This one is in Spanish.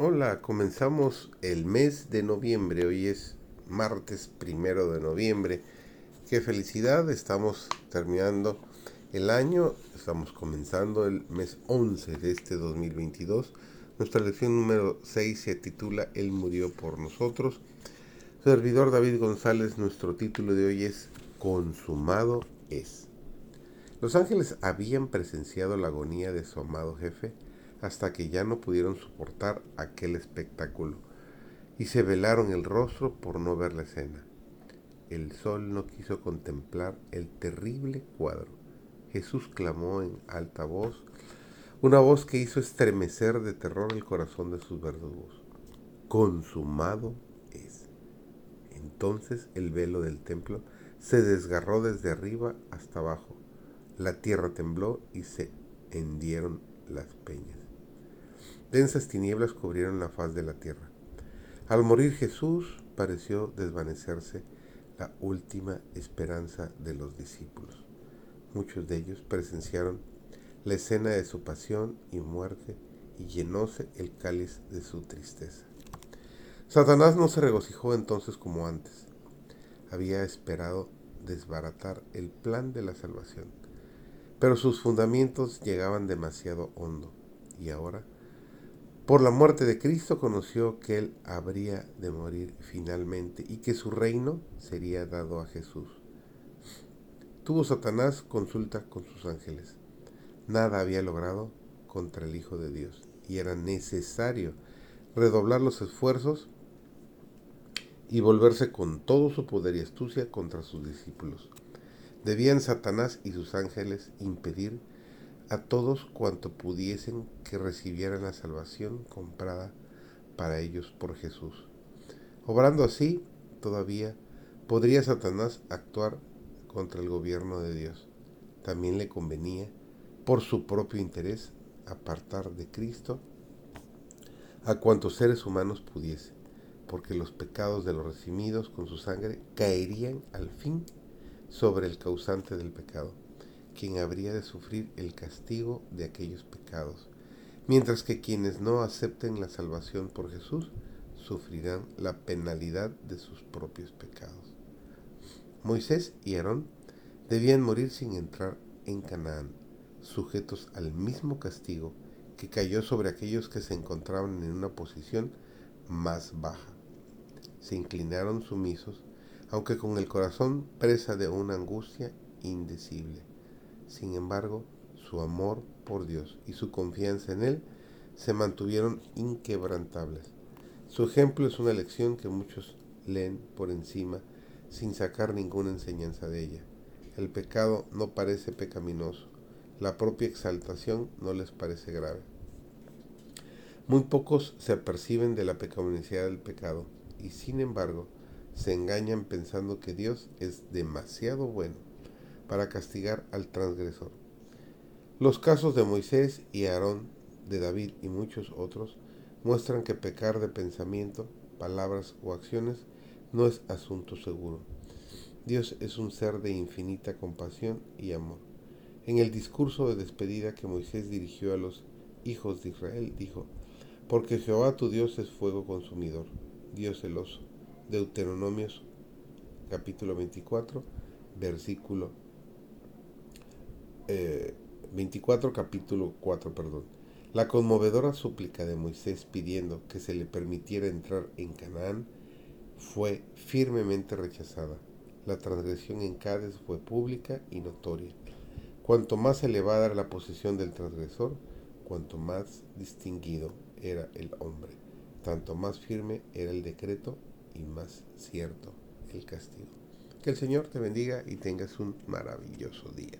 Hola, comenzamos el mes de noviembre. Hoy es martes primero de noviembre. Qué felicidad, estamos terminando el año, estamos comenzando el mes 11 de este 2022. Nuestra lección número 6 se titula Él murió por nosotros. Servidor David González, nuestro título de hoy es Consumado es. Los ángeles habían presenciado la agonía de su amado jefe hasta que ya no pudieron soportar aquel espectáculo y se velaron el rostro por no ver la escena. El sol no quiso contemplar el terrible cuadro. Jesús clamó en alta voz, una voz que hizo estremecer de terror el corazón de sus verdugos. Consumado es. Entonces el velo del templo se desgarró desde arriba hasta abajo. La tierra tembló y se hendieron las peñas. Densas tinieblas cubrieron la faz de la tierra. Al morir Jesús pareció desvanecerse la última esperanza de los discípulos. Muchos de ellos presenciaron la escena de su pasión y muerte y llenóse el cáliz de su tristeza. Satanás no se regocijó entonces como antes. Había esperado desbaratar el plan de la salvación, pero sus fundamentos llegaban demasiado hondo y ahora por la muerte de Cristo conoció que él habría de morir finalmente y que su reino sería dado a Jesús. Tuvo Satanás consulta con sus ángeles. Nada había logrado contra el Hijo de Dios y era necesario redoblar los esfuerzos y volverse con todo su poder y astucia contra sus discípulos. Debían Satanás y sus ángeles impedir a todos cuanto pudiesen que recibieran la salvación comprada para ellos por Jesús. Obrando así, todavía podría Satanás actuar contra el gobierno de Dios. También le convenía, por su propio interés, apartar de Cristo a cuantos seres humanos pudiese, porque los pecados de los recibidos con su sangre caerían al fin sobre el causante del pecado quien habría de sufrir el castigo de aquellos pecados, mientras que quienes no acepten la salvación por Jesús sufrirán la penalidad de sus propios pecados. Moisés y Aarón debían morir sin entrar en Canaán, sujetos al mismo castigo que cayó sobre aquellos que se encontraban en una posición más baja. Se inclinaron sumisos, aunque con el corazón presa de una angustia indecible. Sin embargo, su amor por Dios y su confianza en Él se mantuvieron inquebrantables. Su ejemplo es una lección que muchos leen por encima sin sacar ninguna enseñanza de ella. El pecado no parece pecaminoso, la propia exaltación no les parece grave. Muy pocos se aperciben de la pecaminosidad del pecado y sin embargo se engañan pensando que Dios es demasiado bueno para castigar al transgresor. Los casos de Moisés y Aarón, de David y muchos otros muestran que pecar de pensamiento, palabras o acciones no es asunto seguro. Dios es un ser de infinita compasión y amor. En el discurso de despedida que Moisés dirigió a los hijos de Israel, dijo, Porque Jehová tu Dios es fuego consumidor, Dios celoso. Deuteronomios capítulo 24, versículo 24 eh, capítulo 4, perdón. La conmovedora súplica de Moisés pidiendo que se le permitiera entrar en Canaán fue firmemente rechazada. La transgresión en Cádiz fue pública y notoria. Cuanto más elevada era la posición del transgresor, cuanto más distinguido era el hombre, tanto más firme era el decreto y más cierto el castigo. Que el Señor te bendiga y tengas un maravilloso día.